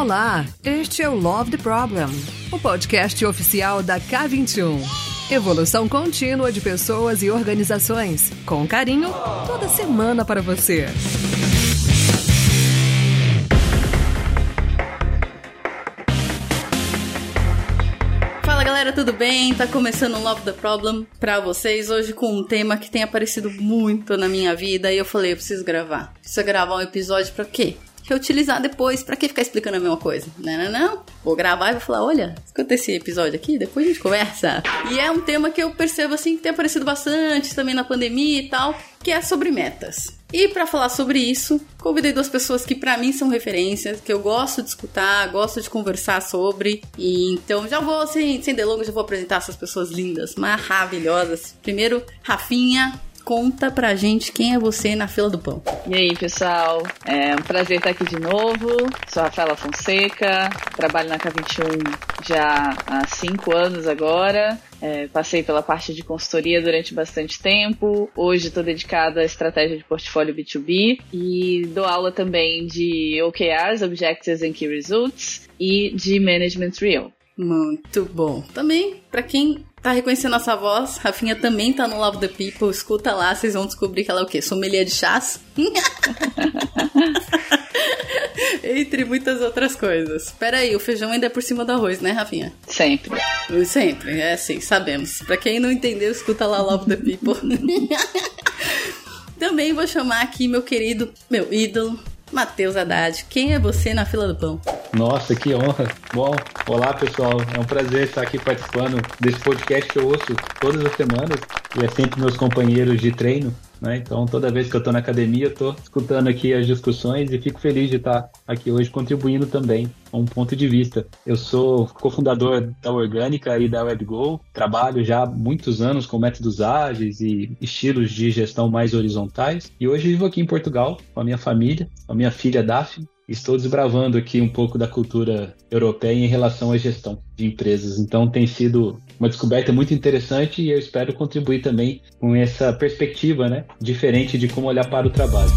Olá, este é o Love the Problem, o podcast oficial da K21. Evolução contínua de pessoas e organizações, com carinho, toda semana para você. Galera, tudo bem? Tá começando o Love the Problem pra vocês hoje com um tema que tem aparecido muito na minha vida e eu falei, eu preciso gravar. Preciso gravar um episódio pra quê? Reutilizar depois. Pra que ficar explicando a mesma coisa? Não, não, não. Vou gravar e vou falar: olha, escuta esse episódio aqui, depois a gente conversa. E é um tema que eu percebo assim que tem aparecido bastante também na pandemia e tal, que é sobre metas. E para falar sobre isso, convidei duas pessoas que para mim são referências, que eu gosto de escutar, gosto de conversar sobre. E então já vou, sem, sem delongas, já vou apresentar essas pessoas lindas, maravilhosas. Primeiro, Rafinha, Conta pra gente quem é você na fila do pão. E aí, pessoal? É um prazer estar aqui de novo. Sou a Rafaela Fonseca, trabalho na K21 já há cinco anos agora. É, passei pela parte de consultoria durante bastante tempo. Hoje estou dedicada à estratégia de portfólio B2B e dou aula também de OKRs, Objectives and Key Results, e de Management Real. Muito bom. Também, para quem tá reconhecendo nossa voz, Rafinha também tá no Love the People. Escuta lá, vocês vão descobrir que ela é o quê? Sommelier de chás? Entre muitas outras coisas. Espera aí, o feijão ainda é por cima do arroz, né, Rafinha? Sempre. Sempre, é assim, sabemos. Pra quem não entendeu, escuta lá Love the People. Também vou chamar aqui meu querido, meu ídolo, Matheus Haddad. Quem é você na fila do pão? Nossa, que honra. Bom, olá pessoal, é um prazer estar aqui participando desse podcast que eu ouço todas as semanas e é sempre meus companheiros de treino. Né? Então, toda vez que eu estou na academia, eu estou escutando aqui as discussões e fico feliz de estar aqui hoje contribuindo também com um ponto de vista. Eu sou cofundador da Orgânica e da WebGo, trabalho já há muitos anos com métodos ágeis e estilos de gestão mais horizontais e hoje vivo aqui em Portugal com a minha família, com a minha filha Daphne estou desbravando aqui um pouco da cultura europeia em relação à gestão de empresas. Então tem sido uma descoberta muito interessante e eu espero contribuir também com essa perspectiva, né, diferente de como olhar para o trabalho.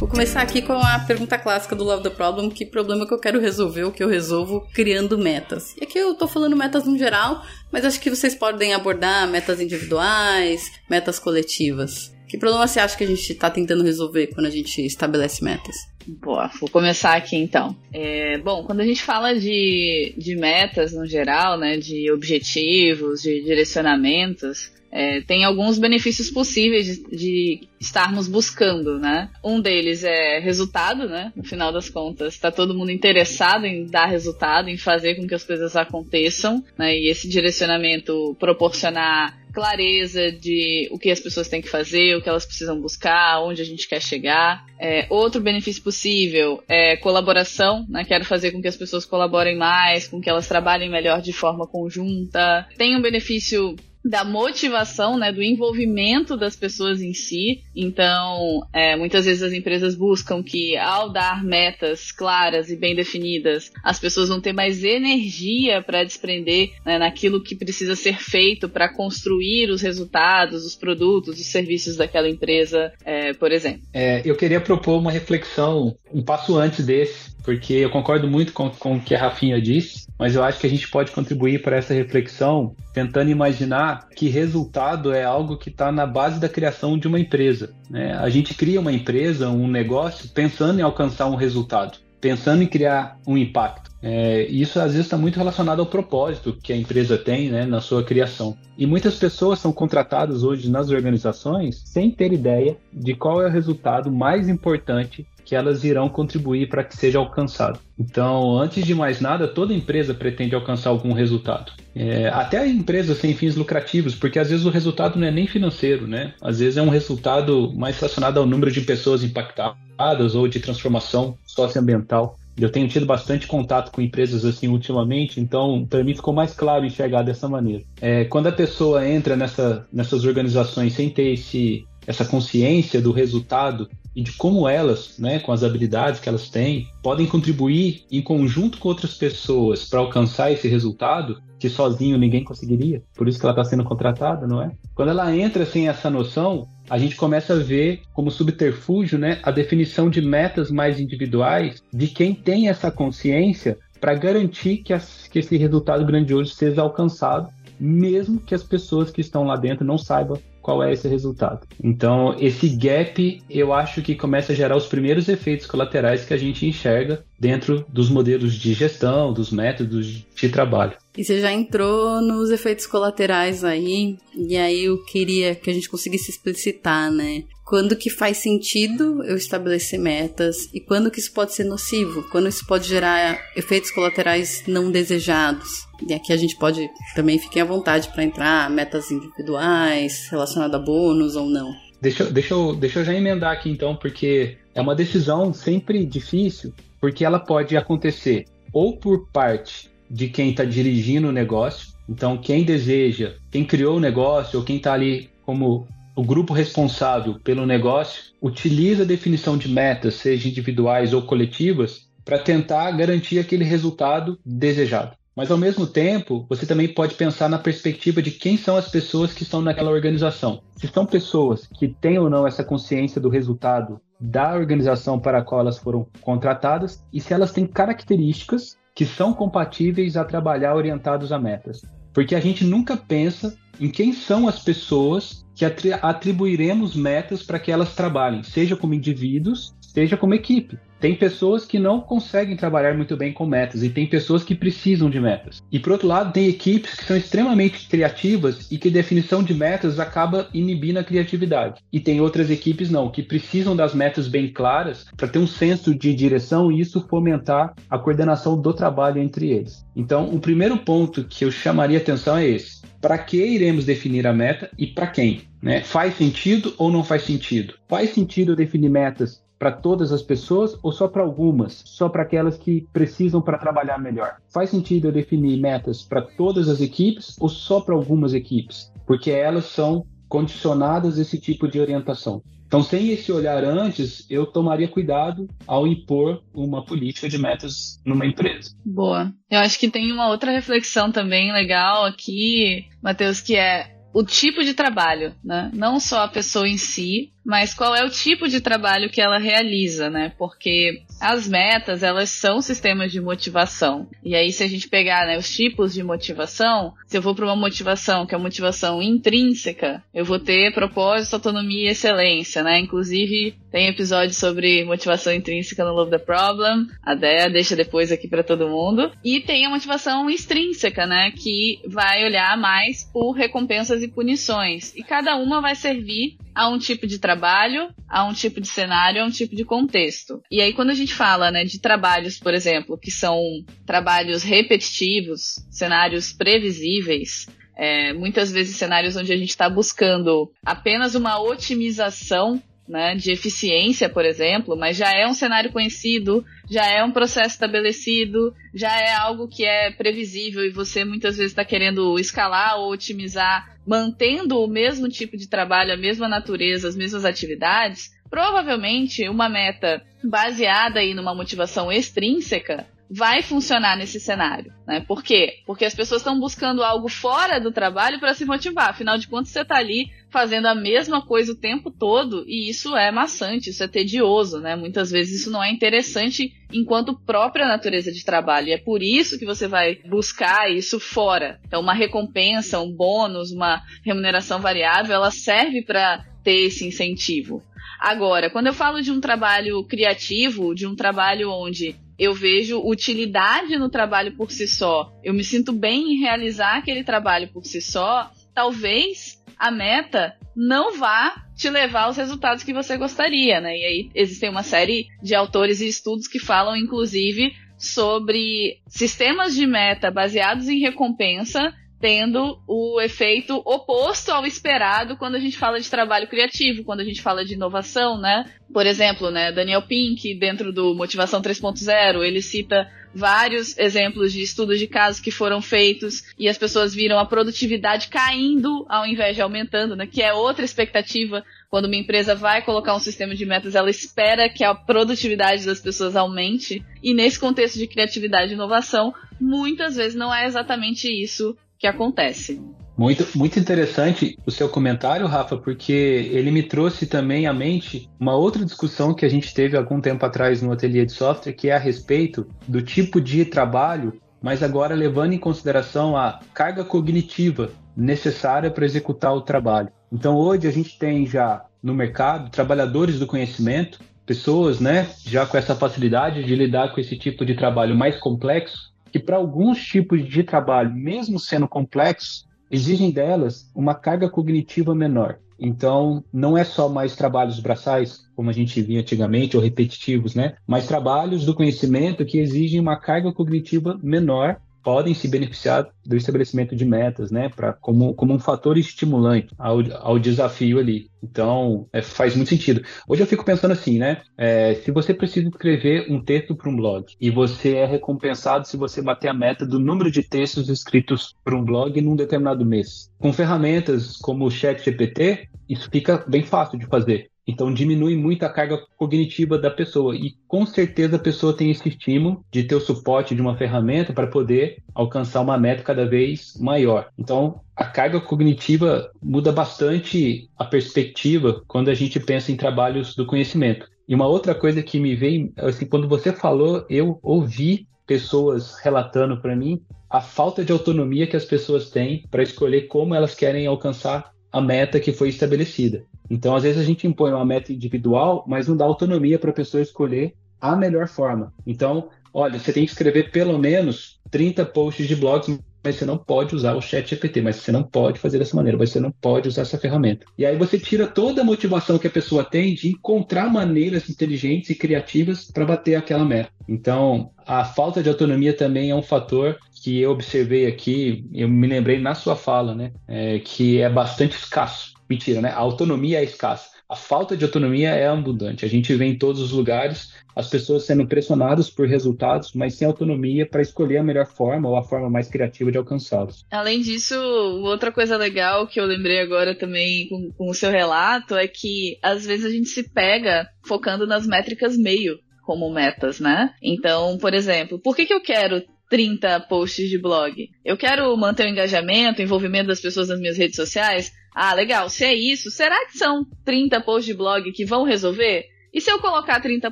Vou começar aqui com a pergunta clássica do Love the Problem: que problema que eu quero resolver, o que eu resolvo criando metas. E aqui eu tô falando metas no geral, mas acho que vocês podem abordar metas individuais, metas coletivas. Que problema você acha que a gente está tentando resolver quando a gente estabelece metas? Boa, vou começar aqui então. É, bom, quando a gente fala de, de metas no geral, né, de objetivos, de direcionamentos, é, tem alguns benefícios possíveis de, de, estarmos buscando, né? Um deles é resultado, né? No final das contas, está todo mundo interessado em dar resultado, em fazer com que as coisas aconteçam, né? E esse direcionamento proporcionar clareza de o que as pessoas têm que fazer, o que elas precisam buscar, onde a gente quer chegar. É, outro benefício possível é colaboração, né? Quero fazer com que as pessoas colaborem mais, com que elas trabalhem melhor de forma conjunta. Tem um benefício da motivação, né, do envolvimento das pessoas em si. Então, é, muitas vezes as empresas buscam que, ao dar metas claras e bem definidas, as pessoas vão ter mais energia para desprender né, naquilo que precisa ser feito para construir os resultados, os produtos, os serviços daquela empresa, é, por exemplo. É, eu queria propor uma reflexão um passo antes desse, porque eu concordo muito com, com o que a Rafinha disse, mas eu acho que a gente pode contribuir para essa reflexão tentando imaginar que resultado é algo que está na base da criação de uma empresa. Né? A gente cria uma empresa, um negócio, pensando em alcançar um resultado, pensando em criar um impacto. É, isso às vezes está muito relacionado ao propósito que a empresa tem né, na sua criação. E muitas pessoas são contratadas hoje nas organizações sem ter ideia de qual é o resultado mais importante que elas irão contribuir para que seja alcançado. Então, antes de mais nada, toda empresa pretende alcançar algum resultado. É, até empresas sem fins lucrativos, porque às vezes o resultado não é nem financeiro, né? Às vezes é um resultado mais relacionado ao número de pessoas impactadas ou de transformação socioambiental. Eu tenho tido bastante contato com empresas assim ultimamente, então para mim ficou mais claro enxergar dessa maneira. É, quando a pessoa entra nessa, nessas organizações sem ter esse, essa consciência do resultado e de como elas, né, com as habilidades que elas têm, podem contribuir em conjunto com outras pessoas para alcançar esse resultado que sozinho ninguém conseguiria. Por isso que ela está sendo contratada, não é? Quando ela entra sem essa noção, a gente começa a ver como subterfúgio né, a definição de metas mais individuais de quem tem essa consciência para garantir que, as, que esse resultado grandioso seja alcançado, mesmo que as pessoas que estão lá dentro não saibam qual é esse resultado. Então, esse gap, eu acho que começa a gerar os primeiros efeitos colaterais que a gente enxerga dentro dos modelos de gestão, dos métodos de trabalho. E você já entrou nos efeitos colaterais aí, e aí eu queria que a gente conseguisse explicitar, né? Quando que faz sentido eu estabelecer metas e quando que isso pode ser nocivo, quando isso pode gerar efeitos colaterais não desejados. E aqui a gente pode também fiquem à vontade para entrar metas individuais, relacionadas a bônus ou não. Deixa, deixa, eu, deixa eu já emendar aqui então, porque é uma decisão sempre difícil, porque ela pode acontecer ou por parte de quem está dirigindo o negócio, então quem deseja, quem criou o negócio ou quem está ali como o grupo responsável pelo negócio utiliza a definição de metas, seja individuais ou coletivas, para tentar garantir aquele resultado desejado. Mas ao mesmo tempo, você também pode pensar na perspectiva de quem são as pessoas que estão naquela organização. Se são pessoas que têm ou não essa consciência do resultado da organização para a qual elas foram contratadas e se elas têm características que são compatíveis a trabalhar orientados a metas. Porque a gente nunca pensa em quem são as pessoas que atribuiremos metas para que elas trabalhem, seja como indivíduos, seja como equipe. Tem pessoas que não conseguem trabalhar muito bem com metas e tem pessoas que precisam de metas. E por outro lado, tem equipes que são extremamente criativas e que definição de metas acaba inibindo a criatividade. E tem outras equipes não, que precisam das metas bem claras para ter um senso de direção e isso fomentar a coordenação do trabalho entre eles. Então, o primeiro ponto que eu chamaria atenção é esse. Para que iremos definir a meta e para quem? Né? Faz sentido ou não faz sentido? Faz sentido definir metas para todas as pessoas ou só para algumas? Só para aquelas que precisam para trabalhar melhor? Faz sentido eu definir metas para todas as equipes ou só para algumas equipes? Porque elas são condicionadas a esse tipo de orientação. Então, sem esse olhar antes, eu tomaria cuidado ao impor uma política de metas numa empresa. Boa. Eu acho que tem uma outra reflexão também legal aqui, Matheus, que é o tipo de trabalho, né? Não só a pessoa em si, mas qual é o tipo de trabalho que ela realiza, né? Porque as metas, elas são sistemas de motivação. E aí, se a gente pegar né, os tipos de motivação, se eu vou para uma motivação que é a motivação intrínseca, eu vou ter propósito, autonomia e excelência, né? Inclusive, tem episódio sobre motivação intrínseca no Love the Problem. A Dea deixa depois aqui para todo mundo. E tem a motivação extrínseca, né? Que vai olhar mais por recompensas e punições. E cada uma vai servir a um tipo de trabalho, a um tipo de cenário, a um tipo de contexto. E aí, quando a gente fala né, de trabalhos, por exemplo, que são trabalhos repetitivos, cenários previsíveis, é, muitas vezes cenários onde a gente está buscando apenas uma otimização né, de eficiência, por exemplo, mas já é um cenário conhecido, já é um processo estabelecido, já é algo que é previsível e você muitas vezes está querendo escalar ou otimizar, mantendo o mesmo tipo de trabalho, a mesma natureza, as mesmas atividades, provavelmente uma meta baseada aí numa motivação extrínseca vai funcionar nesse cenário, né? Por quê? Porque as pessoas estão buscando algo fora do trabalho para se motivar. Afinal de contas, você está ali fazendo a mesma coisa o tempo todo e isso é maçante, isso é tedioso, né? Muitas vezes isso não é interessante enquanto própria natureza de trabalho. E é por isso que você vai buscar isso fora. Então, uma recompensa, um bônus, uma remuneração variável, ela serve para ter esse incentivo. Agora, quando eu falo de um trabalho criativo, de um trabalho onde eu vejo utilidade no trabalho por si só, eu me sinto bem em realizar aquele trabalho por si só, talvez a meta não vá te levar aos resultados que você gostaria, né? E aí existem uma série de autores e estudos que falam, inclusive, sobre sistemas de meta baseados em recompensa tendo o efeito oposto ao esperado quando a gente fala de trabalho criativo, quando a gente fala de inovação, né? Por exemplo, né, Daniel Pink, dentro do Motivação 3.0, ele cita vários exemplos de estudos de casos que foram feitos e as pessoas viram a produtividade caindo ao invés de aumentando, né? Que é outra expectativa quando uma empresa vai colocar um sistema de metas, ela espera que a produtividade das pessoas aumente. E nesse contexto de criatividade e inovação, muitas vezes não é exatamente isso que acontece. Muito, muito interessante o seu comentário, Rafa, porque ele me trouxe também à mente uma outra discussão que a gente teve algum tempo atrás no ateliê de software, que é a respeito do tipo de trabalho, mas agora levando em consideração a carga cognitiva necessária para executar o trabalho. Então hoje a gente tem já no mercado trabalhadores do conhecimento, pessoas, né, já com essa facilidade de lidar com esse tipo de trabalho mais complexo, que para alguns tipos de trabalho, mesmo sendo complexos, exigem delas uma carga cognitiva menor. Então, não é só mais trabalhos braçais, como a gente via antigamente, ou repetitivos, né? Mas trabalhos do conhecimento que exigem uma carga cognitiva menor podem se beneficiar do estabelecimento de metas, né, para como, como um fator estimulante ao, ao desafio ali. Então, é, faz muito sentido. Hoje eu fico pensando assim, né, é, se você precisa escrever um texto para um blog e você é recompensado se você bater a meta do número de textos escritos para um blog num determinado mês. Com ferramentas como o ChatGPT, isso fica bem fácil de fazer. Então diminui muito a carga cognitiva da pessoa e com certeza a pessoa tem esse estímulo de ter o suporte de uma ferramenta para poder alcançar uma meta cada vez maior. Então a carga cognitiva muda bastante a perspectiva quando a gente pensa em trabalhos do conhecimento. E uma outra coisa que me veio, assim, quando você falou, eu ouvi pessoas relatando para mim a falta de autonomia que as pessoas têm para escolher como elas querem alcançar a meta que foi estabelecida. Então, às vezes, a gente impõe uma meta individual, mas não dá autonomia para a pessoa escolher a melhor forma. Então, olha, você tem que escrever pelo menos 30 posts de blogs, mas você não pode usar o chat GPT, mas você não pode fazer dessa maneira, você não pode usar essa ferramenta. E aí você tira toda a motivação que a pessoa tem de encontrar maneiras inteligentes e criativas para bater aquela meta. Então, a falta de autonomia também é um fator que eu observei aqui, eu me lembrei na sua fala, né, é, que é bastante escasso. Mentira, né? A autonomia é escassa. A falta de autonomia é abundante. A gente vê em todos os lugares as pessoas sendo pressionadas por resultados, mas sem autonomia para escolher a melhor forma ou a forma mais criativa de alcançá-los. Além disso, outra coisa legal que eu lembrei agora também com, com o seu relato é que às vezes a gente se pega focando nas métricas meio como metas, né? Então, por exemplo, por que, que eu quero 30 posts de blog? Eu quero manter o engajamento, o envolvimento das pessoas nas minhas redes sociais? Ah, legal. Se é isso, será que são 30 posts de blog que vão resolver? E se eu colocar 30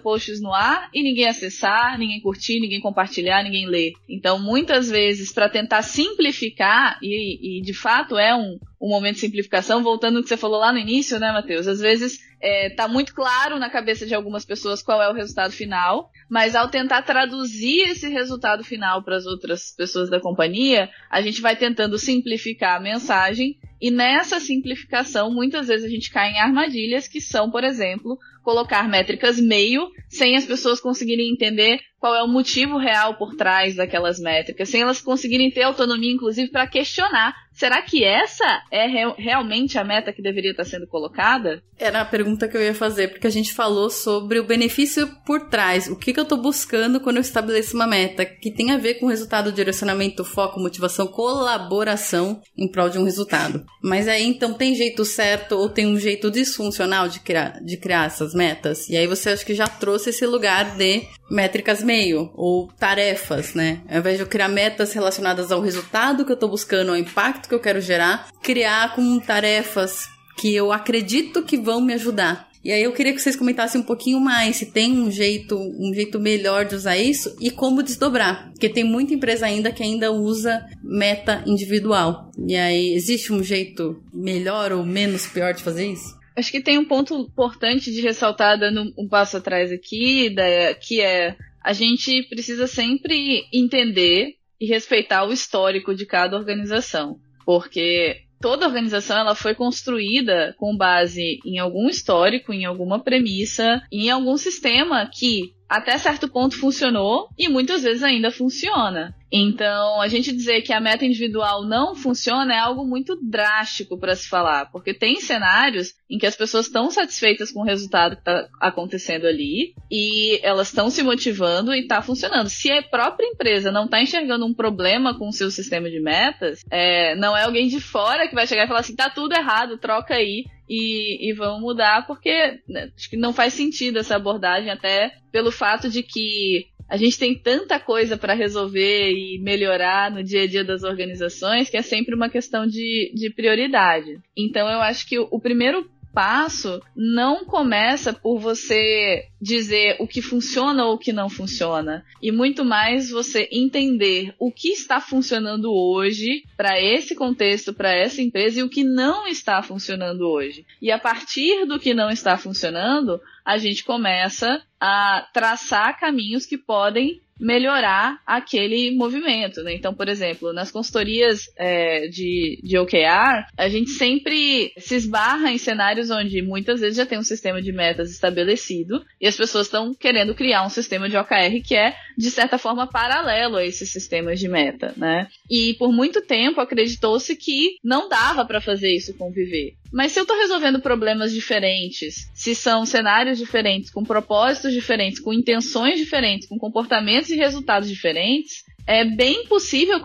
posts no ar e ninguém acessar, ninguém curtir, ninguém compartilhar, ninguém ler? Então, muitas vezes, para tentar simplificar, e, e, de fato é um, um momento de simplificação, voltando ao que você falou lá no início, né, Matheus? Às vezes é, tá muito claro na cabeça de algumas pessoas qual é o resultado final, mas ao tentar traduzir esse resultado final para as outras pessoas da companhia, a gente vai tentando simplificar a mensagem e nessa simplificação, muitas vezes a gente cai em armadilhas que são, por exemplo, colocar métricas meio sem as pessoas conseguirem entender qual é o motivo real por trás daquelas métricas, sem elas conseguirem ter autonomia, inclusive, para questionar Será que essa é re realmente a meta que deveria estar sendo colocada? Era a pergunta que eu ia fazer, porque a gente falou sobre o benefício por trás. O que, que eu estou buscando quando eu estabeleço uma meta, que tem a ver com resultado, direcionamento, foco, motivação, colaboração em prol de um resultado. Mas aí, então, tem jeito certo ou tem um jeito disfuncional de criar, de criar essas metas? E aí você acha que já trouxe esse lugar de métricas meio ou tarefas, né? Ao invés de eu criar metas relacionadas ao resultado que eu estou buscando, ao impacto que eu quero gerar, criar com tarefas que eu acredito que vão me ajudar. E aí eu queria que vocês comentassem um pouquinho mais se tem um jeito, um jeito melhor de usar isso e como desdobrar, porque tem muita empresa ainda que ainda usa meta individual. E aí existe um jeito melhor ou menos pior de fazer isso? Acho que tem um ponto importante de ressaltar, dando um passo atrás aqui, que é a gente precisa sempre entender e respeitar o histórico de cada organização. Porque toda organização ela foi construída com base em algum histórico, em alguma premissa, em algum sistema que até certo ponto funcionou e muitas vezes ainda funciona. Então, a gente dizer que a meta individual não funciona é algo muito drástico para se falar, porque tem cenários em que as pessoas estão satisfeitas com o resultado que está acontecendo ali e elas estão se motivando e está funcionando. Se a própria empresa não está enxergando um problema com o seu sistema de metas, é, não é alguém de fora que vai chegar e falar assim: tá tudo errado, troca aí e, e vão mudar, porque né, acho que não faz sentido essa abordagem, até pelo fato de que a gente tem tanta coisa para resolver e melhorar no dia a dia das organizações que é sempre uma questão de, de prioridade. Então eu acho que o, o primeiro passo não começa por você dizer o que funciona ou o que não funciona, e muito mais você entender o que está funcionando hoje para esse contexto, para essa empresa e o que não está funcionando hoje. E a partir do que não está funcionando, a gente começa a traçar caminhos que podem melhorar aquele movimento, né? Então, por exemplo, nas consultorias é, de, de OKR, a gente sempre se esbarra em cenários onde muitas vezes já tem um sistema de metas estabelecido e as pessoas estão querendo criar um sistema de OKR que é, de certa forma, paralelo a esses sistemas de meta, né? E por muito tempo acreditou-se que não dava para fazer isso conviver. Mas se eu estou resolvendo problemas diferentes, se são cenários diferentes, com propósitos diferentes, com intenções diferentes, com comportamentos e resultados diferentes, é bem possível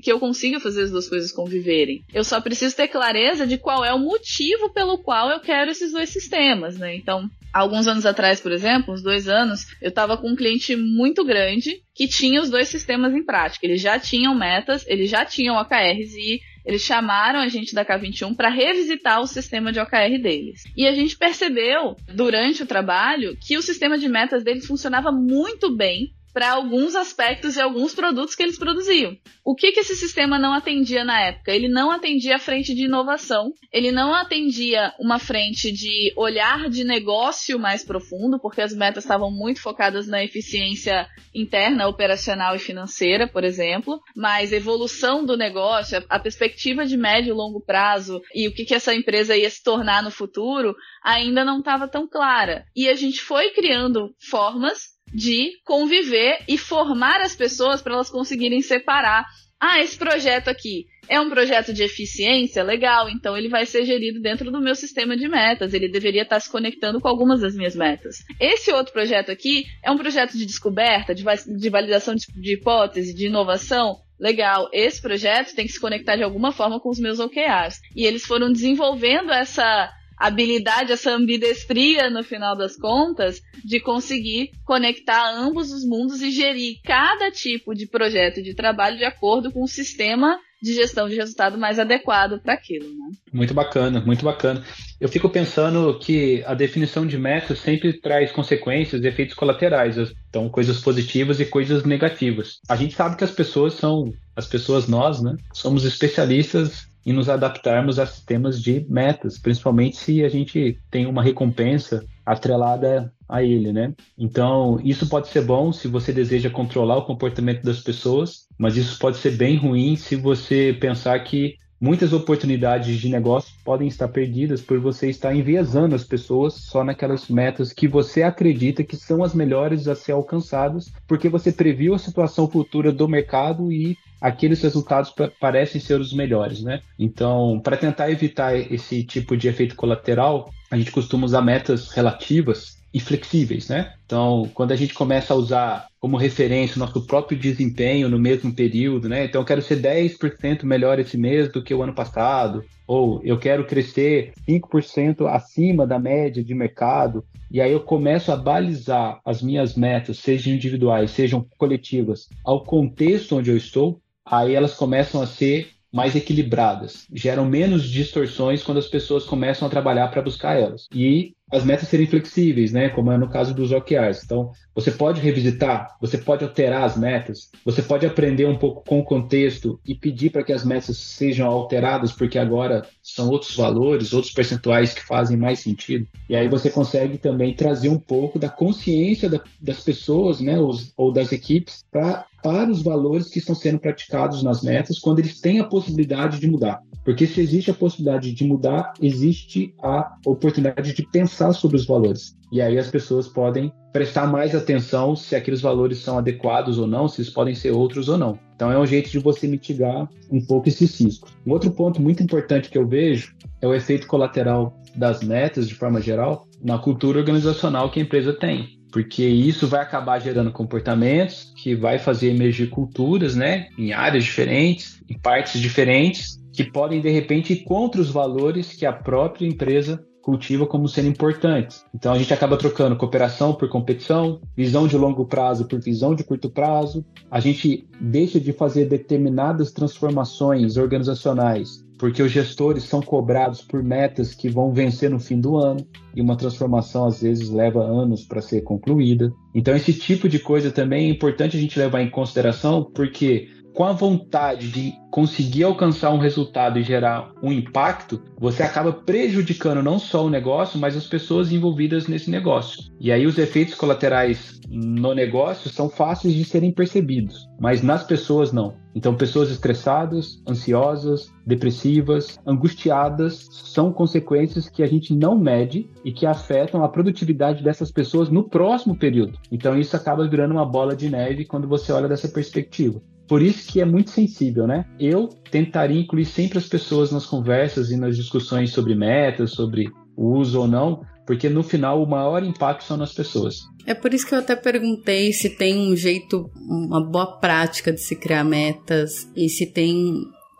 que eu, consiga, fazer as duas coisas conviverem. Eu só preciso ter clareza de qual é o motivo pelo qual eu quero esses dois sistemas, né? Então, alguns anos atrás, por exemplo, uns dois anos, eu estava com um cliente muito grande que tinha os dois sistemas em prática. Eles já tinham metas, eles já tinham OKRs e eles chamaram a gente da K21 para revisitar o sistema de OKR deles. E a gente percebeu, durante o trabalho, que o sistema de metas deles funcionava muito bem para alguns aspectos e alguns produtos que eles produziam. O que, que esse sistema não atendia na época? Ele não atendia a frente de inovação, ele não atendia uma frente de olhar de negócio mais profundo, porque as metas estavam muito focadas na eficiência interna, operacional e financeira, por exemplo, mas evolução do negócio, a perspectiva de médio e longo prazo e o que, que essa empresa ia se tornar no futuro ainda não estava tão clara. E a gente foi criando formas de conviver e formar as pessoas para elas conseguirem separar. Ah, esse projeto aqui é um projeto de eficiência, legal, então ele vai ser gerido dentro do meu sistema de metas, ele deveria estar se conectando com algumas das minhas metas. Esse outro projeto aqui é um projeto de descoberta, de, de validação de, de hipótese, de inovação, legal, esse projeto tem que se conectar de alguma forma com os meus OKRs. E eles foram desenvolvendo essa habilidade, essa ambidestria, no final das contas, de conseguir conectar ambos os mundos e gerir cada tipo de projeto de trabalho de acordo com o sistema de gestão de resultado mais adequado para aquilo. Né? Muito bacana, muito bacana. Eu fico pensando que a definição de metas sempre traz consequências efeitos colaterais, então coisas positivas e coisas negativas. A gente sabe que as pessoas são, as pessoas nós, né, somos especialistas e nos adaptarmos a sistemas de metas, principalmente se a gente tem uma recompensa atrelada a ele, né? Então, isso pode ser bom se você deseja controlar o comportamento das pessoas, mas isso pode ser bem ruim se você pensar que muitas oportunidades de negócio podem estar perdidas por você estar enviesando as pessoas só naquelas metas que você acredita que são as melhores a ser alcançadas, porque você previu a situação futura do mercado e aqueles resultados parecem ser os melhores, né? Então, para tentar evitar esse tipo de efeito colateral, a gente costuma usar metas relativas e flexíveis, né? Então, quando a gente começa a usar como referência o nosso próprio desempenho no mesmo período, né? Então, eu quero ser 10% melhor esse mês do que o ano passado, ou eu quero crescer 5% acima da média de mercado, e aí eu começo a balizar as minhas metas, sejam individuais, sejam coletivas, ao contexto onde eu estou, aí elas começam a ser mais equilibradas, geram menos distorções quando as pessoas começam a trabalhar para buscar elas. E as metas serem flexíveis, né? Como é no caso dos OKRs. Então, você pode revisitar, você pode alterar as metas, você pode aprender um pouco com o contexto e pedir para que as metas sejam alteradas, porque agora são outros valores, outros percentuais que fazem mais sentido. E aí você consegue também trazer um pouco da consciência da, das pessoas, né? Os, ou das equipes para para os valores que estão sendo praticados nas metas quando eles têm a possibilidade de mudar. Porque se existe a possibilidade de mudar, existe a oportunidade de pensar sobre os valores. E aí as pessoas podem prestar mais atenção se aqueles valores são adequados ou não, se eles podem ser outros ou não. Então é um jeito de você mitigar um pouco esses riscos. Um outro ponto muito importante que eu vejo é o efeito colateral das metas, de forma geral, na cultura organizacional que a empresa tem porque isso vai acabar gerando comportamentos que vai fazer emergir culturas, né, em áreas diferentes, em partes diferentes, que podem de repente ir contra os valores que a própria empresa cultiva como sendo importantes. Então a gente acaba trocando cooperação por competição, visão de longo prazo por visão de curto prazo. A gente deixa de fazer determinadas transformações organizacionais porque os gestores são cobrados por metas que vão vencer no fim do ano e uma transformação às vezes leva anos para ser concluída. Então esse tipo de coisa também é importante a gente levar em consideração porque com a vontade de conseguir alcançar um resultado e gerar um impacto, você acaba prejudicando não só o negócio, mas as pessoas envolvidas nesse negócio. E aí os efeitos colaterais no negócio são fáceis de serem percebidos, mas nas pessoas não. Então, pessoas estressadas, ansiosas, depressivas, angustiadas são consequências que a gente não mede e que afetam a produtividade dessas pessoas no próximo período. Então, isso acaba virando uma bola de neve quando você olha dessa perspectiva. Por isso que é muito sensível, né? Eu tentaria incluir sempre as pessoas nas conversas e nas discussões sobre metas, sobre uso ou não, porque no final o maior impacto são nas pessoas. É por isso que eu até perguntei se tem um jeito, uma boa prática de se criar metas e se tem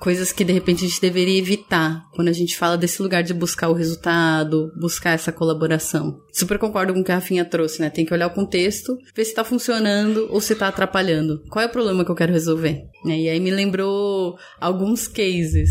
coisas que de repente a gente deveria evitar quando a gente fala desse lugar de buscar o resultado, buscar essa colaboração. Super concordo com o que a Rafinha trouxe, né? Tem que olhar o contexto, ver se tá funcionando ou se tá atrapalhando. Qual é o problema que eu quero resolver? E aí me lembrou alguns cases.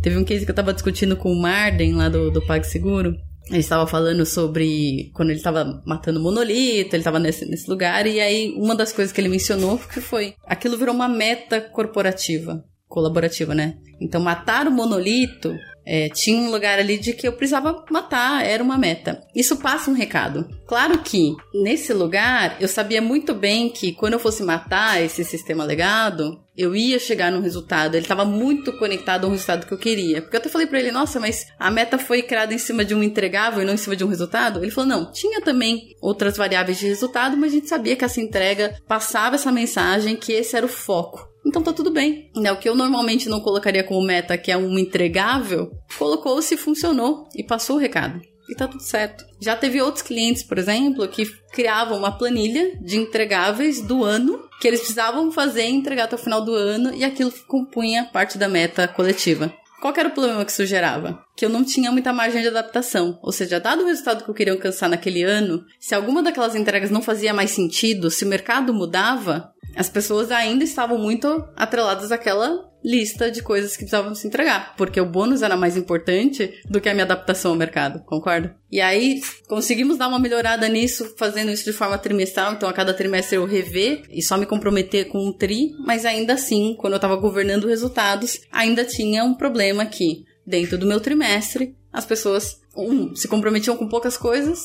Teve um case que eu tava discutindo com o Marden lá do, do PagSeguro, ele estava falando sobre quando ele estava matando monolito, ele estava nesse, nesse lugar, e aí uma das coisas que ele mencionou que foi aquilo virou uma meta corporativa, colaborativa, né? Então matar o monolito é, tinha um lugar ali de que eu precisava matar, era uma meta. Isso passa um recado. Claro que nesse lugar eu sabia muito bem que quando eu fosse matar esse sistema legado, eu ia chegar num resultado. Ele estava muito conectado ao resultado que eu queria. Porque eu até falei para ele, nossa, mas a meta foi criada em cima de um entregável e não em cima de um resultado? Ele falou, não, tinha também outras variáveis de resultado, mas a gente sabia que essa entrega passava essa mensagem que esse era o foco. Então tá tudo bem. Né? O que eu normalmente não colocaria como meta, que é um entregável, colocou se funcionou e passou o recado. E tá tudo certo. Já teve outros clientes, por exemplo, que criavam uma planilha de entregáveis do ano que eles precisavam fazer e entregar até o final do ano e aquilo compunha parte da meta coletiva. Qual era o problema que isso gerava? Que eu não tinha muita margem de adaptação. Ou seja, dado o resultado que eu queria alcançar naquele ano, se alguma daquelas entregas não fazia mais sentido, se o mercado mudava, as pessoas ainda estavam muito atreladas àquela lista de coisas que precisavam se entregar, porque o bônus era mais importante do que a minha adaptação ao mercado, concorda? E aí conseguimos dar uma melhorada nisso, fazendo isso de forma trimestral, então a cada trimestre eu rever e só me comprometer com um tri, mas ainda assim, quando eu estava governando resultados, ainda tinha um problema que dentro do meu trimestre as pessoas um, se comprometiam com poucas coisas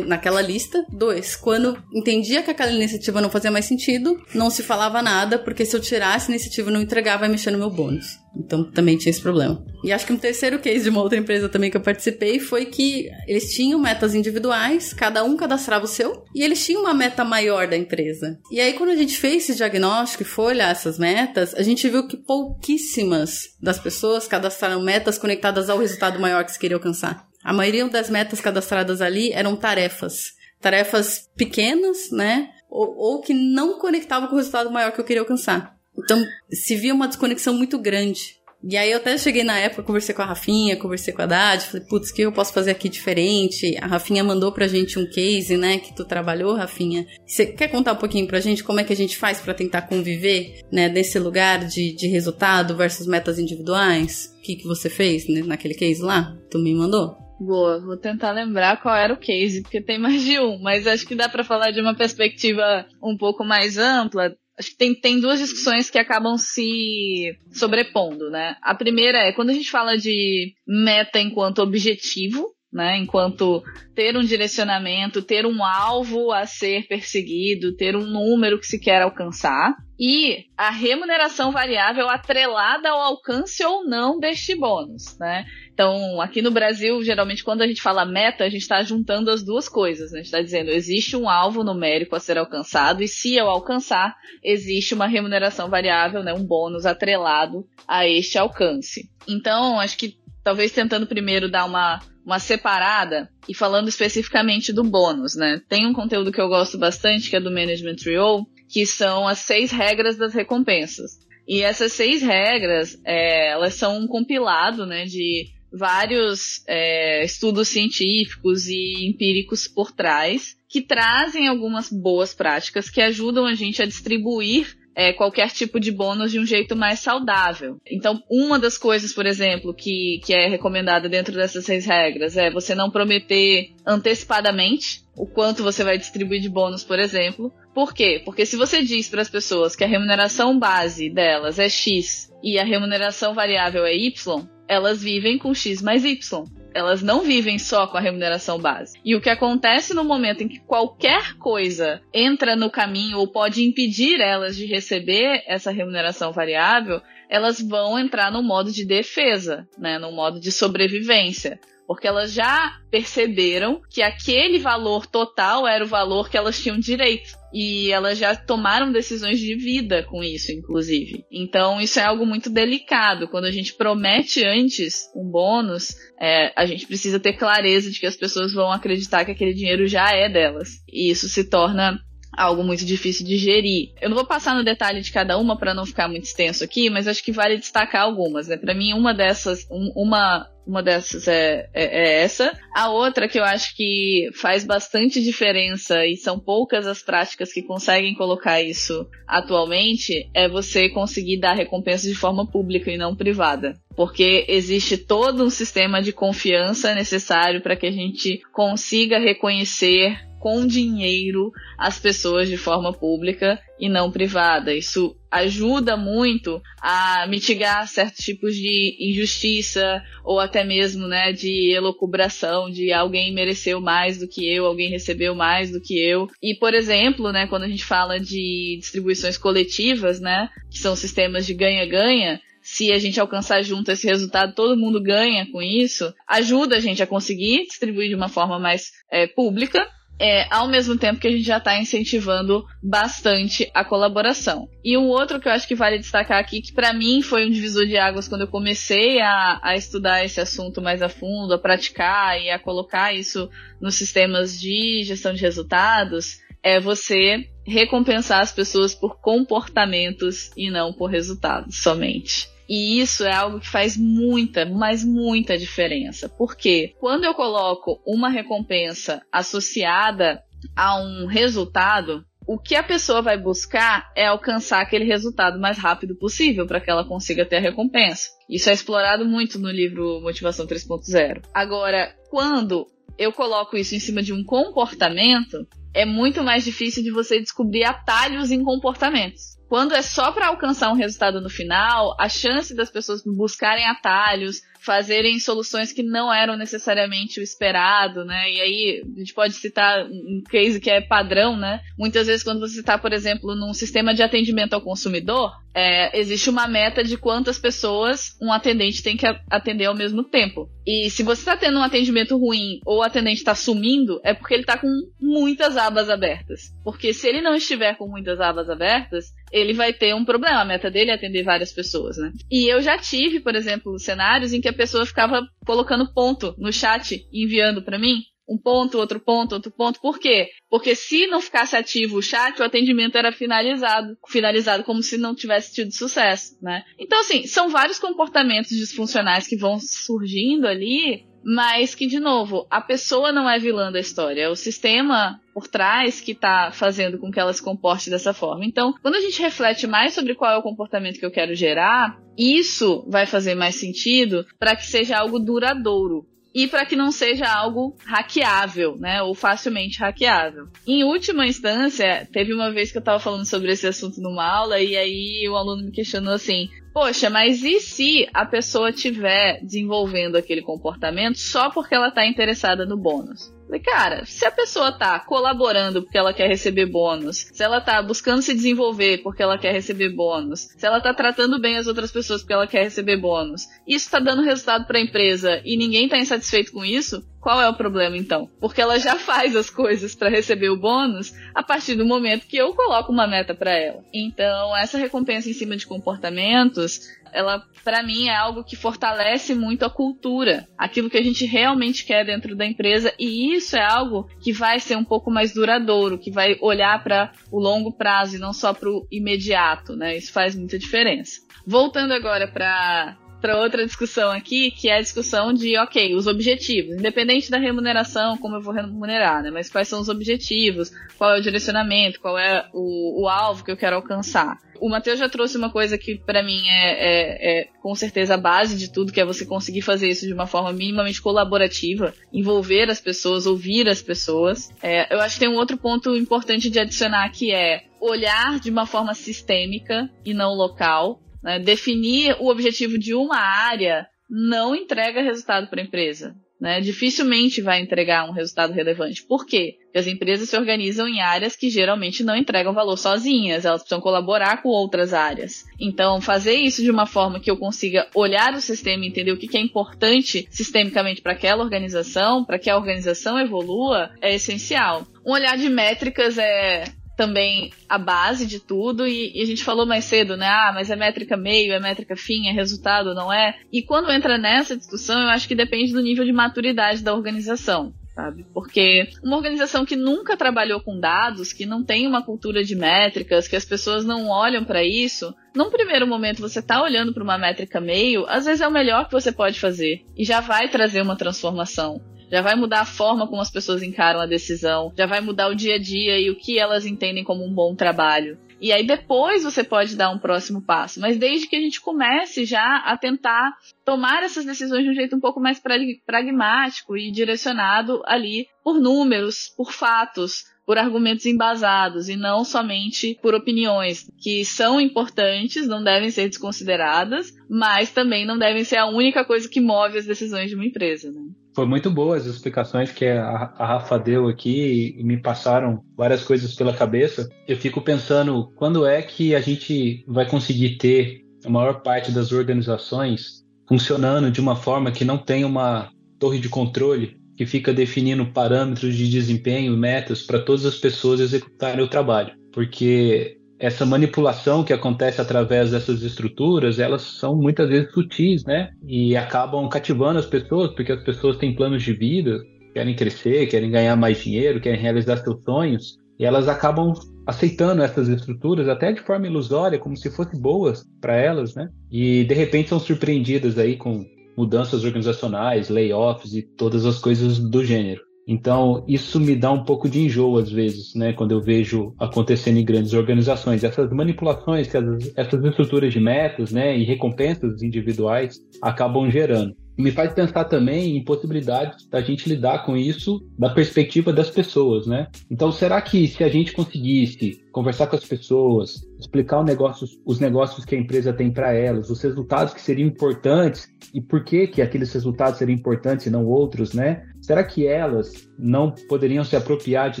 naquela lista. Dois, quando entendia que aquela iniciativa não fazia mais sentido, não se falava nada, porque se eu tirasse a iniciativa não entregava, ia mexer no meu bônus. Então também tinha esse problema. E acho que um terceiro case de uma outra empresa também que eu participei foi que eles tinham metas individuais, cada um cadastrava o seu, e eles tinham uma meta maior da empresa. E aí quando a gente fez esse diagnóstico e foi olhar essas metas, a gente viu que pouquíssimas das pessoas cadastraram metas conectadas ao resultado maior que se queria alcançar. A maioria das metas cadastradas ali eram tarefas. Tarefas pequenas, né? Ou, ou que não conectavam com o resultado maior que eu queria alcançar. Então, se via uma desconexão muito grande. E aí eu até cheguei na época, conversei com a Rafinha, conversei com a Dade, falei, putz, o que eu posso fazer aqui diferente? A Rafinha mandou pra gente um case, né, que tu trabalhou, Rafinha. Você quer contar um pouquinho pra gente como é que a gente faz para tentar conviver, né, nesse lugar de, de resultado versus metas individuais? O que, que você fez né, naquele case lá? Tu me mandou? Boa, vou tentar lembrar qual era o case, porque tem mais de um, mas acho que dá para falar de uma perspectiva um pouco mais ampla. Acho que tem, tem duas discussões que acabam se sobrepondo, né? A primeira é quando a gente fala de meta enquanto objetivo, né? Enquanto ter um direcionamento, ter um alvo a ser perseguido, ter um número que se quer alcançar e a remuneração variável atrelada ao alcance ou não deste bônus, né? Então, aqui no Brasil, geralmente, quando a gente fala meta, a gente está juntando as duas coisas. Né? A gente está dizendo, existe um alvo numérico a ser alcançado, e se eu alcançar, existe uma remuneração variável, né? um bônus atrelado a este alcance. Então, acho que talvez tentando primeiro dar uma, uma separada e falando especificamente do bônus, né? Tem um conteúdo que eu gosto bastante, que é do Management Trio, que são as seis regras das recompensas. E essas seis regras, é, elas são um compilado, né, de vários é, estudos científicos e empíricos por trás que trazem algumas boas práticas que ajudam a gente a distribuir é, qualquer tipo de bônus de um jeito mais saudável. Então, uma das coisas, por exemplo, que, que é recomendada dentro dessas seis regras é você não prometer antecipadamente o quanto você vai distribuir de bônus, por exemplo. Por quê? Porque se você diz para as pessoas que a remuneração base delas é X e a remuneração variável é Y, elas vivem com X mais Y. Elas não vivem só com a remuneração base. E o que acontece no momento em que qualquer coisa entra no caminho ou pode impedir elas de receber essa remuneração variável, elas vão entrar no modo de defesa, né, no modo de sobrevivência porque elas já perceberam que aquele valor total era o valor que elas tinham direito. E elas já tomaram decisões de vida com isso, inclusive. Então, isso é algo muito delicado. Quando a gente promete antes um bônus, é, a gente precisa ter clareza de que as pessoas vão acreditar que aquele dinheiro já é delas. E isso se torna algo muito difícil de gerir. Eu não vou passar no detalhe de cada uma para não ficar muito extenso aqui, mas acho que vale destacar algumas. Né? Para mim, uma dessas, um, uma uma dessas é, é, é, essa. A outra que eu acho que faz bastante diferença e são poucas as práticas que conseguem colocar isso atualmente é você conseguir dar recompensa de forma pública e não privada. Porque existe todo um sistema de confiança necessário para que a gente consiga reconhecer com dinheiro as pessoas de forma pública e não privada. Isso ajuda muito a mitigar certos tipos de injustiça ou até mesmo, né, de elocubração, de alguém mereceu mais do que eu, alguém recebeu mais do que eu. E, por exemplo, né, quando a gente fala de distribuições coletivas, né, que são sistemas de ganha-ganha, se a gente alcançar junto esse resultado, todo mundo ganha com isso, ajuda a gente a conseguir distribuir de uma forma mais é, pública é, ao mesmo tempo que a gente já está incentivando bastante a colaboração. E um outro que eu acho que vale destacar aqui, que para mim foi um divisor de águas quando eu comecei a, a estudar esse assunto mais a fundo, a praticar e a colocar isso nos sistemas de gestão de resultados, é você recompensar as pessoas por comportamentos e não por resultados somente. E isso é algo que faz muita, mas muita diferença. Porque quando eu coloco uma recompensa associada a um resultado, o que a pessoa vai buscar é alcançar aquele resultado mais rápido possível para que ela consiga ter a recompensa. Isso é explorado muito no livro Motivação 3.0. Agora, quando eu coloco isso em cima de um comportamento, é muito mais difícil de você descobrir atalhos em comportamentos. Quando é só para alcançar um resultado no final, a chance das pessoas buscarem atalhos, fazerem soluções que não eram necessariamente o esperado, né? E aí a gente pode citar um case que é padrão, né? Muitas vezes quando você está, por exemplo, num sistema de atendimento ao consumidor, é, existe uma meta de quantas pessoas um atendente tem que atender ao mesmo tempo. E se você está tendo um atendimento ruim ou o atendente está sumindo, é porque ele está com muitas abas abertas. Porque se ele não estiver com muitas abas abertas, ele vai ter um problema. A meta dele é atender várias pessoas, né? E eu já tive, por exemplo, cenários em que a pessoa ficava colocando ponto no chat e enviando para mim um ponto, outro ponto, outro ponto. Por quê? Porque se não ficasse ativo o chat, o atendimento era finalizado, finalizado como se não tivesse tido sucesso, né? Então, assim, são vários comportamentos disfuncionais que vão surgindo ali mas que, de novo, a pessoa não é vilã da história, é o sistema por trás que está fazendo com que ela se comporte dessa forma. Então, quando a gente reflete mais sobre qual é o comportamento que eu quero gerar, isso vai fazer mais sentido para que seja algo duradouro e para que não seja algo hackeável, né, ou facilmente hackeável. Em última instância, teve uma vez que eu estava falando sobre esse assunto numa aula e aí o aluno me questionou assim: Poxa, mas e se a pessoa estiver desenvolvendo aquele comportamento só porque ela está interessada no bônus? Falei, cara, se a pessoa tá colaborando porque ela quer receber bônus, se ela tá buscando se desenvolver porque ela quer receber bônus, se ela tá tratando bem as outras pessoas porque ela quer receber bônus, isso tá dando resultado para a empresa e ninguém tá insatisfeito com isso, qual é o problema então? Porque ela já faz as coisas para receber o bônus a partir do momento que eu coloco uma meta para ela. Então, essa recompensa em cima de comportamentos ela para mim é algo que fortalece muito a cultura, aquilo que a gente realmente quer dentro da empresa e isso é algo que vai ser um pouco mais duradouro, que vai olhar para o longo prazo e não só para o imediato, né? Isso faz muita diferença. Voltando agora para para outra discussão aqui, que é a discussão de, ok, os objetivos, independente da remuneração, como eu vou remunerar, né? Mas quais são os objetivos, qual é o direcionamento, qual é o, o alvo que eu quero alcançar. O Matheus já trouxe uma coisa que para mim é, é, é, com certeza a base de tudo, que é você conseguir fazer isso de uma forma minimamente colaborativa, envolver as pessoas, ouvir as pessoas. É, eu acho que tem um outro ponto importante de adicionar que é olhar de uma forma sistêmica e não local. Né? Definir o objetivo de uma área não entrega resultado para a empresa né, dificilmente vai entregar um resultado relevante. Por quê? Porque as empresas se organizam em áreas que geralmente não entregam valor sozinhas, elas precisam colaborar com outras áreas. Então, fazer isso de uma forma que eu consiga olhar o sistema e entender o que é importante sistemicamente para aquela organização, para que a organização evolua, é essencial. Um olhar de métricas é também a base de tudo e, e, a gente falou mais cedo, né? Ah, mas é métrica meio, é métrica fim, é resultado, não é? E quando entra nessa discussão, eu acho que depende do nível de maturidade da organização. Sabe? Porque uma organização que nunca trabalhou com dados, que não tem uma cultura de métricas, que as pessoas não olham para isso, num primeiro momento você está olhando para uma métrica meio, às vezes é o melhor que você pode fazer e já vai trazer uma transformação já vai mudar a forma como as pessoas encaram a decisão, já vai mudar o dia a dia e o que elas entendem como um bom trabalho. E aí depois você pode dar um próximo passo, mas desde que a gente comece já a tentar tomar essas decisões de um jeito um pouco mais pragmático e direcionado ali por números, por fatos, por argumentos embasados e não somente por opiniões que são importantes, não devem ser desconsideradas, mas também não devem ser a única coisa que move as decisões de uma empresa. Né? Foi muito boa as explicações que a, Rafa deu aqui e me passaram várias coisas pela cabeça. Eu fico pensando quando é que a gente vai conseguir ter a maior parte das organizações funcionando de uma forma que não tem uma torre de controle que fica definindo parâmetros de desempenho, metas para todas as pessoas executarem o trabalho. Porque essa manipulação que acontece através dessas estruturas, elas são muitas vezes sutis, né? E acabam cativando as pessoas, porque as pessoas têm planos de vida, querem crescer, querem ganhar mais dinheiro, querem realizar seus sonhos, e elas acabam aceitando essas estruturas até de forma ilusória, como se fossem boas para elas, né? E de repente são surpreendidas aí com mudanças organizacionais, layoffs e todas as coisas do gênero. Então, isso me dá um pouco de enjoo às vezes, né, quando eu vejo acontecendo em grandes organizações. Essas manipulações que as, essas estruturas de metas né, e recompensas individuais acabam gerando me faz pensar também em possibilidades da gente lidar com isso da perspectiva das pessoas, né? Então, será que se a gente conseguisse conversar com as pessoas, explicar negócio, os negócios que a empresa tem para elas, os resultados que seriam importantes e por que que aqueles resultados seriam importantes e não outros, né? Será que elas não poderiam se apropriar de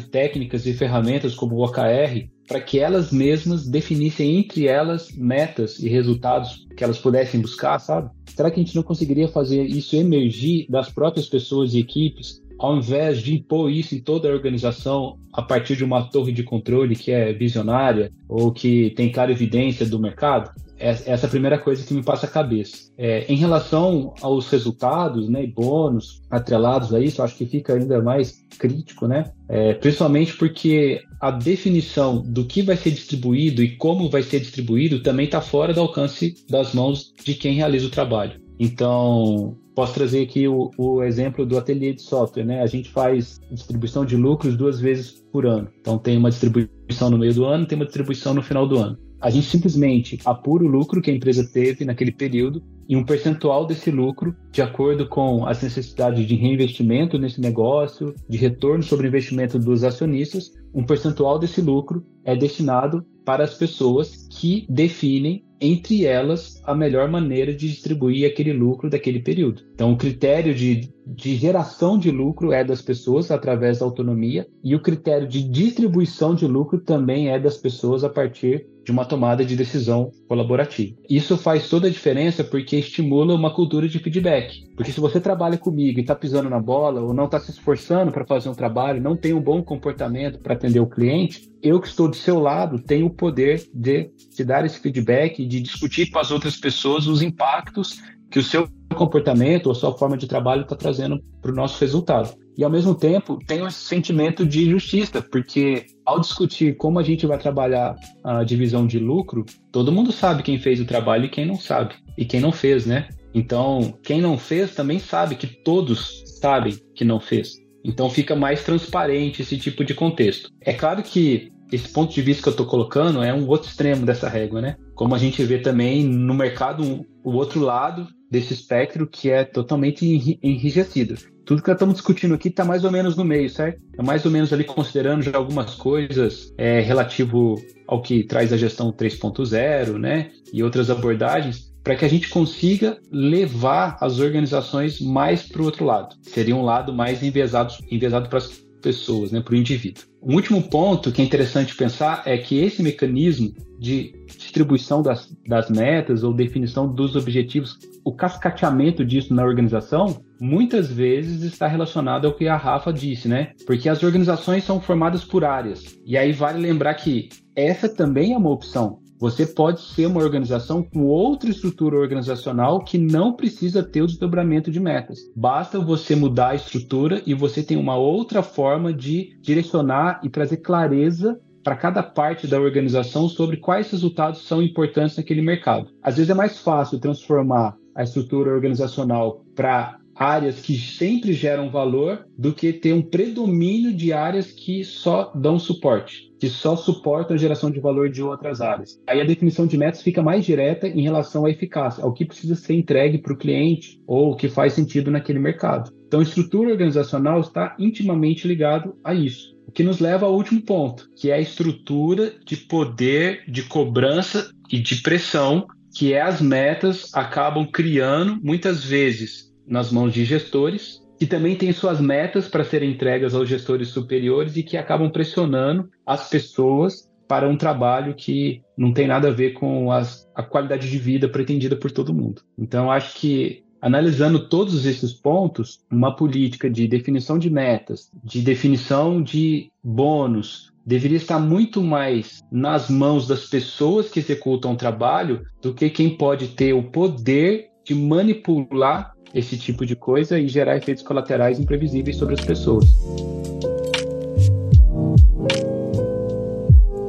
técnicas e ferramentas como o OKR para que elas mesmas definissem entre elas metas e resultados que elas pudessem buscar, sabe? Será que a gente não conseguiria fazer isso emergir das próprias pessoas e equipes, ao invés de impor isso em toda a organização a partir de uma torre de controle que é visionária ou que tem clara evidência do mercado? Essa é a primeira coisa que me passa a cabeça. É, em relação aos resultados, né, bônus atrelados a isso, acho que fica ainda mais crítico, né? É, principalmente porque a definição do que vai ser distribuído e como vai ser distribuído também está fora do alcance das mãos de quem realiza o trabalho. Então, posso trazer aqui o, o, exemplo do ateliê de software, né? A gente faz distribuição de lucros duas vezes por ano. Então, tem uma distribuição no meio do ano, tem uma distribuição no final do ano. A gente simplesmente apura o lucro que a empresa teve naquele período e um percentual desse lucro, de acordo com as necessidades de reinvestimento nesse negócio, de retorno sobre investimento dos acionistas, um percentual desse lucro é destinado para as pessoas que definem entre elas a melhor maneira de distribuir aquele lucro daquele período. Então, o critério de, de geração de lucro é das pessoas através da autonomia e o critério de distribuição de lucro também é das pessoas a partir de uma tomada de decisão colaborativa. Isso faz toda a diferença porque estimula uma cultura de feedback. Porque se você trabalha comigo e está pisando na bola ou não está se esforçando para fazer um trabalho, não tem um bom comportamento para atender o cliente, eu que estou do seu lado tenho o poder de te dar esse feedback e de discutir com as outras pessoas os impactos que o seu comportamento ou sua forma de trabalho está trazendo para o nosso resultado. E ao mesmo tempo tem um sentimento de justiça, porque ao discutir como a gente vai trabalhar a divisão de lucro, todo mundo sabe quem fez o trabalho e quem não sabe, e quem não fez, né? Então, quem não fez também sabe que todos sabem que não fez. Então fica mais transparente esse tipo de contexto. É claro que esse ponto de vista que eu estou colocando é um outro extremo dessa régua, né? Como a gente vê também no mercado o outro lado desse espectro que é totalmente enrijecido. Tudo que nós estamos discutindo aqui está mais ou menos no meio, certo? É mais ou menos ali considerando já algumas coisas é, relativo ao que traz a gestão 3.0, né? E outras abordagens, para que a gente consiga levar as organizações mais para o outro lado. Seria um lado mais envezado, envezado para as pessoas, né, para o indivíduo. Um último ponto que é interessante pensar é que esse mecanismo de distribuição das, das metas ou definição dos objetivos, o cascateamento disso na organização, muitas vezes está relacionado ao que a Rafa disse, né? Porque as organizações são formadas por áreas. E aí vale lembrar que essa também é uma opção. Você pode ser uma organização com outra estrutura organizacional que não precisa ter o desdobramento de metas. Basta você mudar a estrutura e você tem uma outra forma de direcionar e trazer clareza para cada parte da organização sobre quais resultados são importantes naquele mercado. Às vezes é mais fácil transformar a estrutura organizacional para áreas que sempre geram valor do que ter um predomínio de áreas que só dão suporte, que só suportam a geração de valor de outras áreas. Aí a definição de metas fica mais direta em relação à eficácia, ao que precisa ser entregue para o cliente ou o que faz sentido naquele mercado. Então, a estrutura organizacional está intimamente ligado a isso. O que nos leva ao último ponto, que é a estrutura de poder, de cobrança e de pressão que é as metas acabam criando muitas vezes nas mãos de gestores, que também têm suas metas para serem entregas aos gestores superiores e que acabam pressionando as pessoas para um trabalho que não tem nada a ver com as, a qualidade de vida pretendida por todo mundo. Então, acho que analisando todos esses pontos, uma política de definição de metas, de definição de bônus, deveria estar muito mais nas mãos das pessoas que executam o trabalho do que quem pode ter o poder de manipular esse tipo de coisa e gerar efeitos colaterais imprevisíveis sobre as pessoas.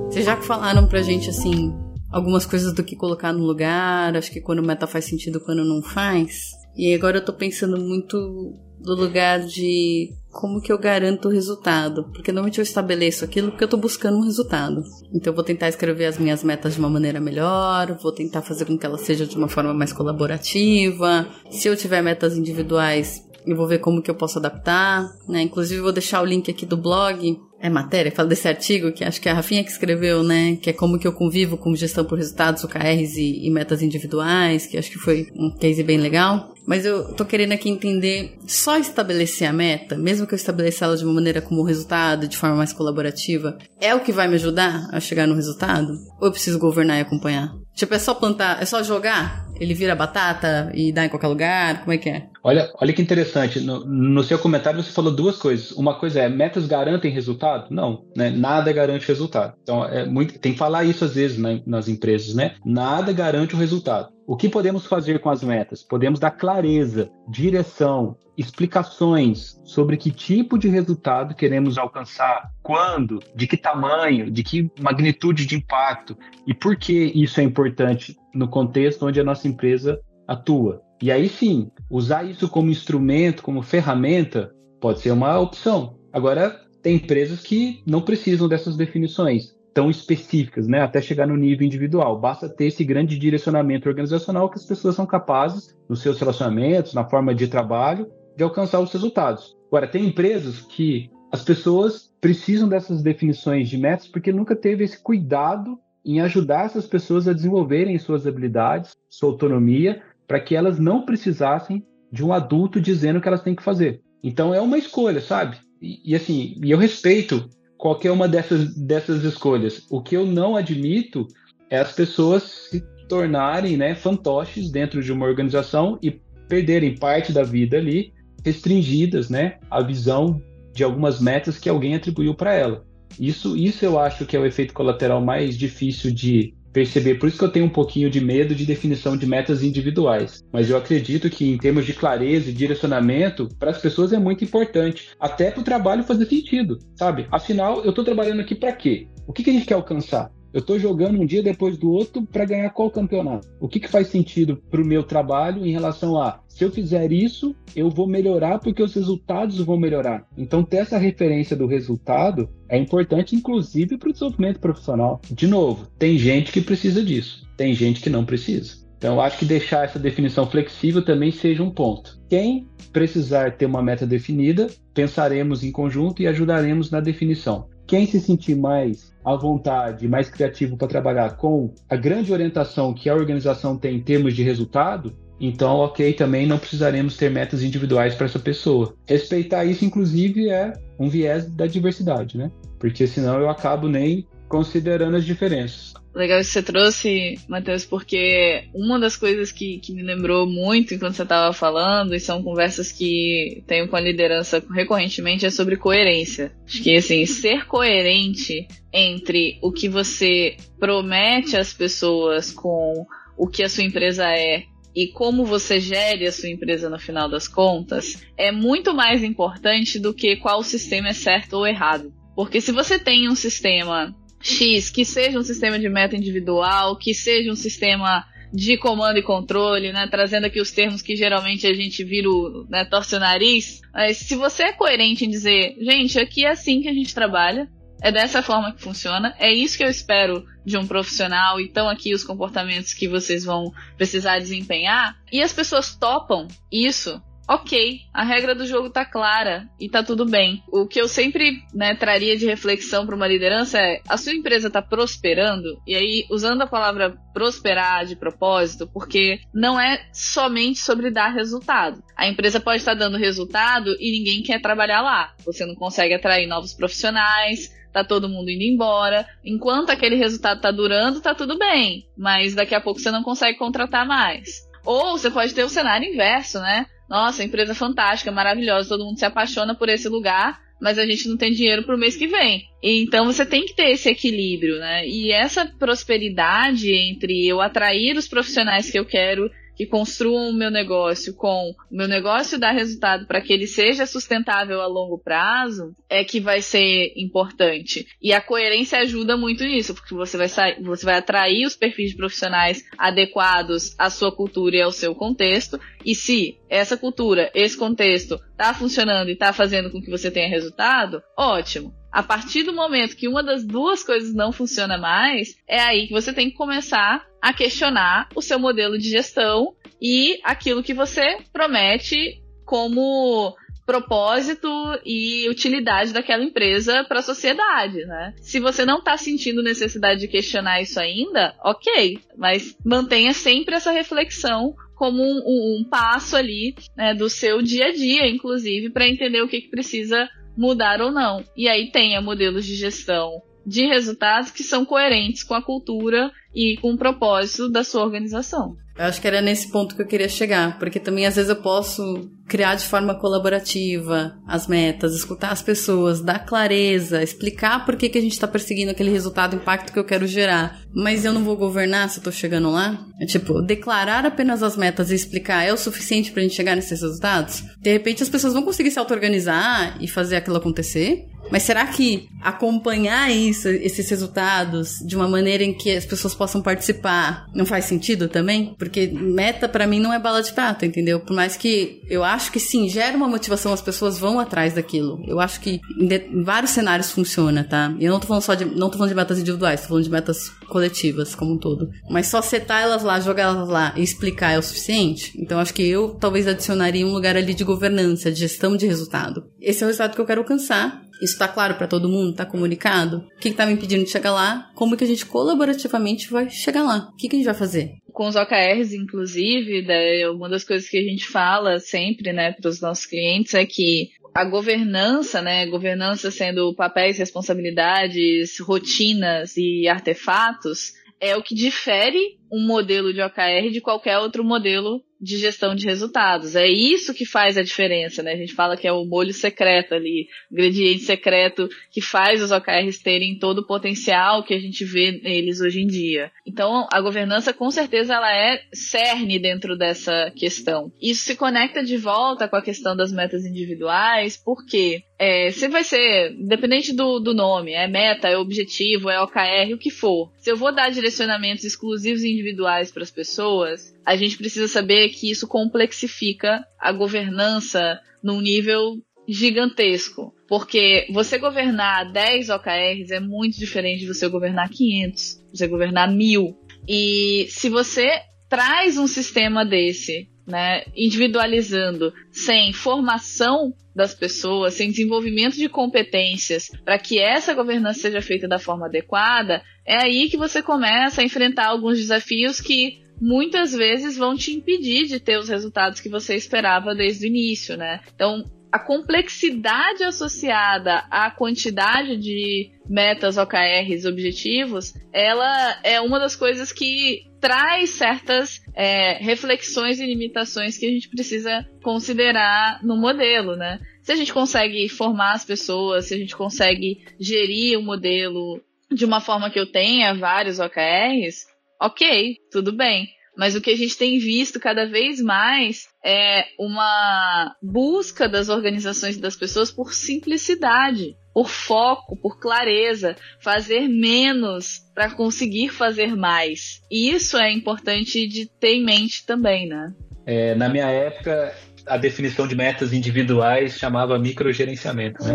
Vocês já falaram pra gente assim algumas coisas do que colocar no lugar, acho que quando meta faz sentido, quando não faz. E agora eu tô pensando muito do lugar de como que eu garanto o resultado. Porque normalmente eu estabeleço aquilo porque eu estou buscando um resultado. Então eu vou tentar escrever as minhas metas de uma maneira melhor, vou tentar fazer com que elas sejam de uma forma mais colaborativa. Se eu tiver metas individuais, eu vou ver como que eu posso adaptar, né? Inclusive vou deixar o link aqui do blog é matéria, fala desse artigo que acho que é a Rafinha que escreveu, né? Que é como que eu convivo com gestão por resultados, OKRs e, e metas individuais, que acho que foi um case bem legal. Mas eu tô querendo aqui entender, só estabelecer a meta, mesmo que eu estabeleça ela de uma maneira como resultado, de forma mais colaborativa, é o que vai me ajudar a chegar no resultado? Ou eu preciso governar e acompanhar? Tipo, é só plantar, é só jogar? Ele vira batata e dá em qualquer lugar? Como é que é? Olha, olha que interessante. No, no seu comentário você falou duas coisas. Uma coisa é, metas garantem resultado? Não, né? Nada garante resultado. Então, é muito, tem que falar isso às vezes né, nas empresas, né? Nada garante o resultado. O que podemos fazer com as metas? Podemos dar clareza, direção, explicações sobre que tipo de resultado queremos alcançar, quando, de que tamanho, de que magnitude de impacto e por que isso é importante no contexto onde a nossa empresa atua. E aí sim, usar isso como instrumento, como ferramenta, pode ser uma opção. Agora, tem empresas que não precisam dessas definições tão específicas, né, até chegar no nível individual. Basta ter esse grande direcionamento organizacional que as pessoas são capazes, nos seus relacionamentos, na forma de trabalho, de alcançar os resultados. Agora, tem empresas que as pessoas precisam dessas definições de metas porque nunca teve esse cuidado em ajudar essas pessoas a desenvolverem suas habilidades, sua autonomia, para que elas não precisassem de um adulto dizendo o que elas têm que fazer. Então é uma escolha, sabe? E, e assim, e eu respeito qualquer uma dessas, dessas escolhas. O que eu não admito é as pessoas se tornarem né, fantoches dentro de uma organização e perderem parte da vida ali restringidas né, à visão de algumas metas que alguém atribuiu para ela. Isso, isso eu acho que é o efeito colateral mais difícil de perceber. Por isso que eu tenho um pouquinho de medo de definição de metas individuais. Mas eu acredito que, em termos de clareza e direcionamento, para as pessoas é muito importante. Até para o trabalho fazer sentido, sabe? Afinal, eu estou trabalhando aqui para quê? O que, que a gente quer alcançar? Eu estou jogando um dia depois do outro para ganhar qual campeonato? O que, que faz sentido para o meu trabalho em relação a se eu fizer isso, eu vou melhorar porque os resultados vão melhorar. Então, ter essa referência do resultado é importante, inclusive, para o desenvolvimento profissional. De novo, tem gente que precisa disso, tem gente que não precisa. Então, acho que deixar essa definição flexível também seja um ponto. Quem precisar ter uma meta definida, pensaremos em conjunto e ajudaremos na definição. Quem se sentir mais à vontade, mais criativo para trabalhar com a grande orientação que a organização tem em termos de resultado, então, ok, também não precisaremos ter metas individuais para essa pessoa. Respeitar isso, inclusive, é um viés da diversidade, né? Porque senão eu acabo nem considerando as diferenças. Legal que você trouxe, Matheus, porque uma das coisas que, que me lembrou muito enquanto você estava falando, e são conversas que tenho com a liderança recorrentemente, é sobre coerência. Acho que, assim, ser coerente entre o que você promete às pessoas com o que a sua empresa é e como você gere a sua empresa no final das contas é muito mais importante do que qual sistema é certo ou errado. Porque se você tem um sistema X, que seja um sistema de meta individual, que seja um sistema de comando e controle, né? Trazendo aqui os termos que geralmente a gente vira, o, né, torce o nariz. Mas se você é coerente em dizer, gente, aqui é assim que a gente trabalha, é dessa forma que funciona, é isso que eu espero de um profissional, e estão aqui os comportamentos que vocês vão precisar desempenhar, e as pessoas topam isso, ok, a regra do jogo tá clara e tá tudo bem. O que eu sempre né, traria de reflexão para uma liderança é: a sua empresa tá prosperando? E aí, usando a palavra prosperar de propósito, porque não é somente sobre dar resultado. A empresa pode estar dando resultado e ninguém quer trabalhar lá. Você não consegue atrair novos profissionais, tá todo mundo indo embora. Enquanto aquele resultado tá durando, tá tudo bem, mas daqui a pouco você não consegue contratar mais. Ou você pode ter o cenário inverso, né? Nossa, empresa fantástica, maravilhosa, todo mundo se apaixona por esse lugar, mas a gente não tem dinheiro para o mês que vem. Então você tem que ter esse equilíbrio, né? E essa prosperidade entre eu atrair os profissionais que eu quero que construam o meu negócio com o meu negócio dar resultado para que ele seja sustentável a longo prazo, é que vai ser importante. E a coerência ajuda muito nisso, porque você vai sair, você vai atrair os perfis de profissionais adequados à sua cultura e ao seu contexto. E se essa cultura, esse contexto está funcionando e está fazendo com que você tenha resultado, ótimo. A partir do momento que uma das duas coisas não funciona mais, é aí que você tem que começar a questionar o seu modelo de gestão e aquilo que você promete como propósito e utilidade daquela empresa para a sociedade, né? Se você não está sentindo necessidade de questionar isso ainda, ok, mas mantenha sempre essa reflexão como um, um, um passo ali né, do seu dia a dia, inclusive, para entender o que, que precisa mudar ou não. E aí tenha modelos de gestão de resultados que são coerentes com a cultura e com o propósito da sua organização. Eu acho que era nesse ponto que eu queria chegar, porque também às vezes eu posso criar de forma colaborativa as metas, escutar as pessoas, dar clareza, explicar por que, que a gente está perseguindo aquele resultado, impacto que eu quero gerar. Mas eu não vou governar se eu tô chegando lá? É tipo, declarar apenas as metas e explicar é o suficiente pra gente chegar nesses resultados? De repente as pessoas vão conseguir se auto-organizar e fazer aquilo acontecer, mas será que acompanhar isso, esses resultados de uma maneira em que as pessoas possam participar não faz sentido também? Porque meta para mim não é bala de prata, entendeu? Por mais que eu acho que sim, gera uma motivação, as pessoas vão atrás daquilo. Eu acho que em, de, em vários cenários funciona, tá? E eu não tô falando só de, não tô falando de metas individuais, tô falando de metas coletivas como um todo. Mas só setar elas lá, jogar elas lá e explicar é o suficiente? Então acho que eu talvez adicionaria um lugar ali de governança, de gestão de resultado. Esse é o resultado que eu quero alcançar isso tá claro para todo mundo? Tá comunicado? O que, que tá me impedindo de chegar lá? Como que a gente colaborativamente vai chegar lá? O que, que a gente vai fazer? Com os OKRs, inclusive, né, uma das coisas que a gente fala sempre, né, para os nossos clientes é que a governança, né, governança sendo papéis, responsabilidades, rotinas e artefatos, é o que difere um modelo de OKR de qualquer outro modelo de gestão de resultados. É isso que faz a diferença, né? A gente fala que é o molho secreto ali, o ingrediente secreto que faz os OKRs terem todo o potencial que a gente vê neles hoje em dia. Então, a governança com certeza ela é cerne dentro dessa questão. Isso se conecta de volta com a questão das metas individuais, porque é, se vai ser, independente do, do nome, é meta, é objetivo, é OKR, o que for. Se eu vou dar direcionamentos exclusivos e individuais para as pessoas, a gente precisa saber que isso complexifica a governança num nível gigantesco. Porque você governar 10 OKRs é muito diferente de você governar 500, você governar mil. E se você traz um sistema desse, né, individualizando, sem formação das pessoas, sem desenvolvimento de competências para que essa governança seja feita da forma adequada, é aí que você começa a enfrentar alguns desafios que muitas vezes vão te impedir de ter os resultados que você esperava desde o início, né? Então, a complexidade associada à quantidade de metas, OKRs, objetivos, ela é uma das coisas que traz certas é, reflexões e limitações que a gente precisa considerar no modelo, né? Se a gente consegue formar as pessoas, se a gente consegue gerir o modelo de uma forma que eu tenha vários OKRs, ok, tudo bem. Mas o que a gente tem visto cada vez mais é uma busca das organizações e das pessoas por simplicidade, por foco, por clareza, fazer menos para conseguir fazer mais. E isso é importante de ter em mente também, né? É, na minha época, a definição de metas individuais chamava microgerenciamento, né?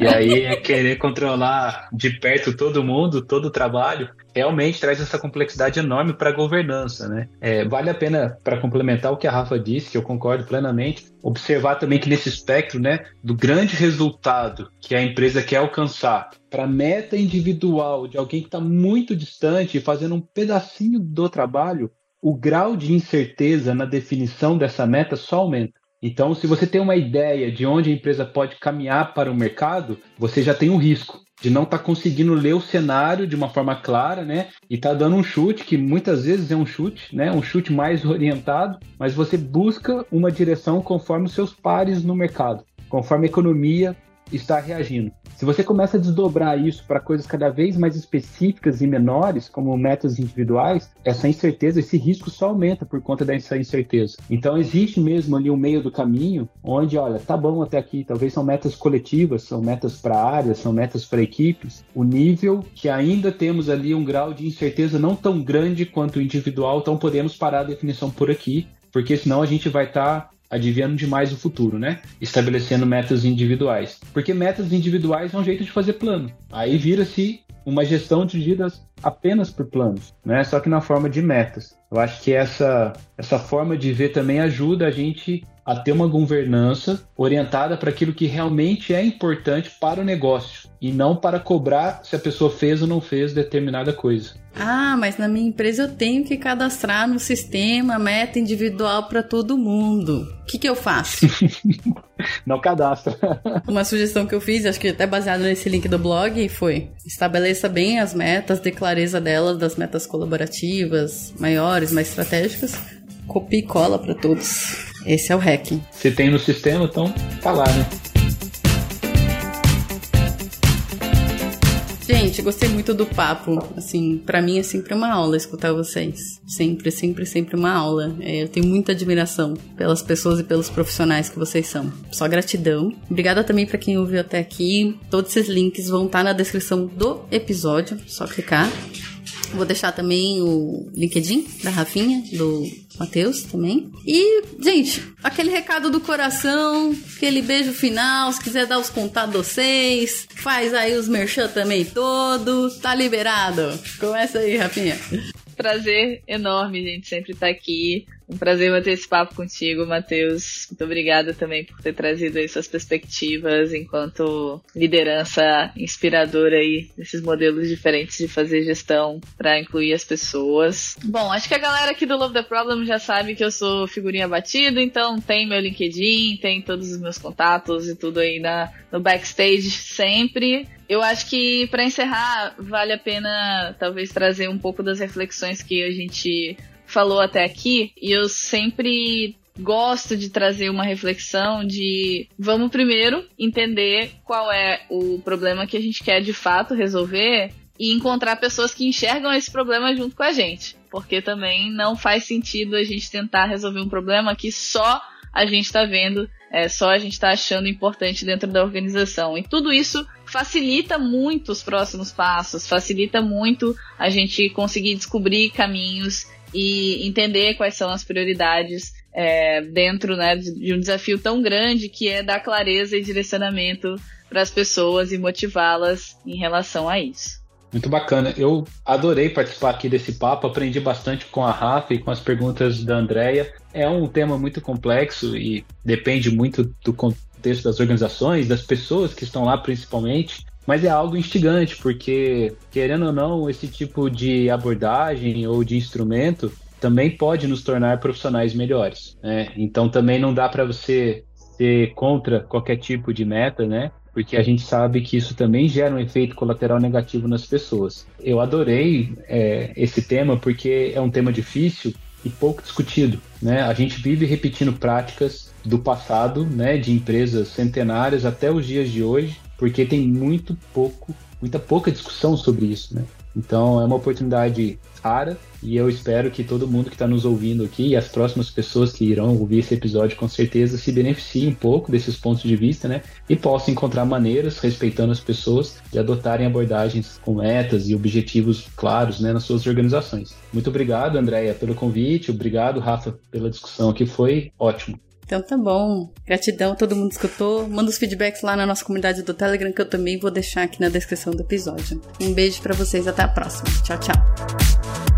e aí é querer controlar de perto todo mundo, todo o trabalho, realmente traz essa complexidade enorme para a governança, né? É, vale a pena, para complementar o que a Rafa disse, que eu concordo plenamente, observar também que nesse espectro, né, do grande resultado que a empresa quer alcançar para meta individual de alguém que está muito distante, fazendo um pedacinho do trabalho, o grau de incerteza na definição dessa meta só aumenta. Então, se você tem uma ideia de onde a empresa pode caminhar para o mercado, você já tem um risco de não estar tá conseguindo ler o cenário de uma forma clara, né? E tá dando um chute que muitas vezes é um chute, né? Um chute mais orientado, mas você busca uma direção conforme os seus pares no mercado, conforme a economia está reagindo. Se você começa a desdobrar isso para coisas cada vez mais específicas e menores, como metas individuais, essa incerteza, esse risco só aumenta por conta dessa incerteza. Então existe mesmo ali um meio do caminho onde, olha, tá bom até aqui, talvez são metas coletivas, são metas para áreas, são metas para equipes. O nível que ainda temos ali um grau de incerteza não tão grande quanto o individual, então podemos parar a definição por aqui, porque senão a gente vai estar tá adivinhando demais o futuro, né? Estabelecendo metas individuais. Porque metas individuais é um jeito de fazer plano. Aí vira-se uma gestão dirigida apenas por planos, né? Só que na forma de metas. Eu acho que essa, essa forma de ver também ajuda a gente a ter uma governança orientada para aquilo que realmente é importante para o negócio e não para cobrar se a pessoa fez ou não fez determinada coisa. Ah, mas na minha empresa eu tenho que cadastrar no sistema meta individual para todo mundo. O que, que eu faço? não cadastra. Uma sugestão que eu fiz, acho que até baseado nesse link do blog, foi estabeleça bem as metas, dê clareza delas, das metas colaborativas, maiores, mais estratégicas, copia e cola para todos. Esse é o hacking. Se tem no sistema, então tá lá, né? Gente, gostei muito do papo. Assim, para mim é sempre uma aula escutar vocês. Sempre, sempre, sempre uma aula. É, eu tenho muita admiração pelas pessoas e pelos profissionais que vocês são. Só gratidão. Obrigada também para quem ouviu até aqui. Todos esses links vão estar tá na descrição do episódio. Só clicar. Vou deixar também o LinkedIn da Rafinha, do Matheus também. E, gente, aquele recado do coração, aquele beijo final, se quiser dar os contatos de vocês, faz aí os merchan também todo, tá liberado. Começa aí, Rafinha. Prazer enorme, gente, sempre estar tá aqui. Um prazer bater esse papo contigo, Matheus. Muito obrigada também por ter trazido aí suas perspectivas enquanto liderança inspiradora aí nesses modelos diferentes de fazer gestão para incluir as pessoas. Bom, acho que a galera aqui do Love the Problem já sabe que eu sou figurinha batida, então tem meu LinkedIn, tem todos os meus contatos e tudo aí na, no backstage sempre. Eu acho que para encerrar vale a pena talvez trazer um pouco das reflexões que a gente falou até aqui, e eu sempre gosto de trazer uma reflexão de vamos primeiro entender qual é o problema que a gente quer de fato resolver e encontrar pessoas que enxergam esse problema junto com a gente. Porque também não faz sentido a gente tentar resolver um problema que só a gente está vendo, é, só a gente está achando importante dentro da organização. E tudo isso facilita muito os próximos passos, facilita muito a gente conseguir descobrir caminhos e entender quais são as prioridades é, dentro né, de um desafio tão grande que é dar clareza e direcionamento para as pessoas e motivá-las em relação a isso. Muito bacana. Eu adorei participar aqui desse papo, aprendi bastante com a Rafa e com as perguntas da Andrea. É um tema muito complexo e depende muito do contexto das organizações, das pessoas que estão lá principalmente, mas é algo instigante, porque, querendo ou não, esse tipo de abordagem ou de instrumento também pode nos tornar profissionais melhores. Né? Então também não dá para você ser contra qualquer tipo de meta, né? Porque a gente sabe que isso também gera um efeito colateral negativo nas pessoas. Eu adorei é, esse tema porque é um tema difícil e pouco discutido, né? A gente vive repetindo práticas do passado, né? De empresas centenárias até os dias de hoje, porque tem muito pouco, muita pouca discussão sobre isso, né? Então é uma oportunidade rara e eu espero que todo mundo que está nos ouvindo aqui e as próximas pessoas que irão ouvir esse episódio com certeza se beneficiem um pouco desses pontos de vista, né? E possam encontrar maneiras, respeitando as pessoas, de adotarem abordagens com metas e objetivos claros, né, nas suas organizações. Muito obrigado, Andréia, pelo convite. Obrigado, Rafa, pela discussão aqui. Foi ótimo. Então tá bom. Gratidão, todo mundo escutou. Manda os feedbacks lá na nossa comunidade do Telegram que eu também vou deixar aqui na descrição do episódio. Um beijo para vocês, até a próxima. Tchau, tchau.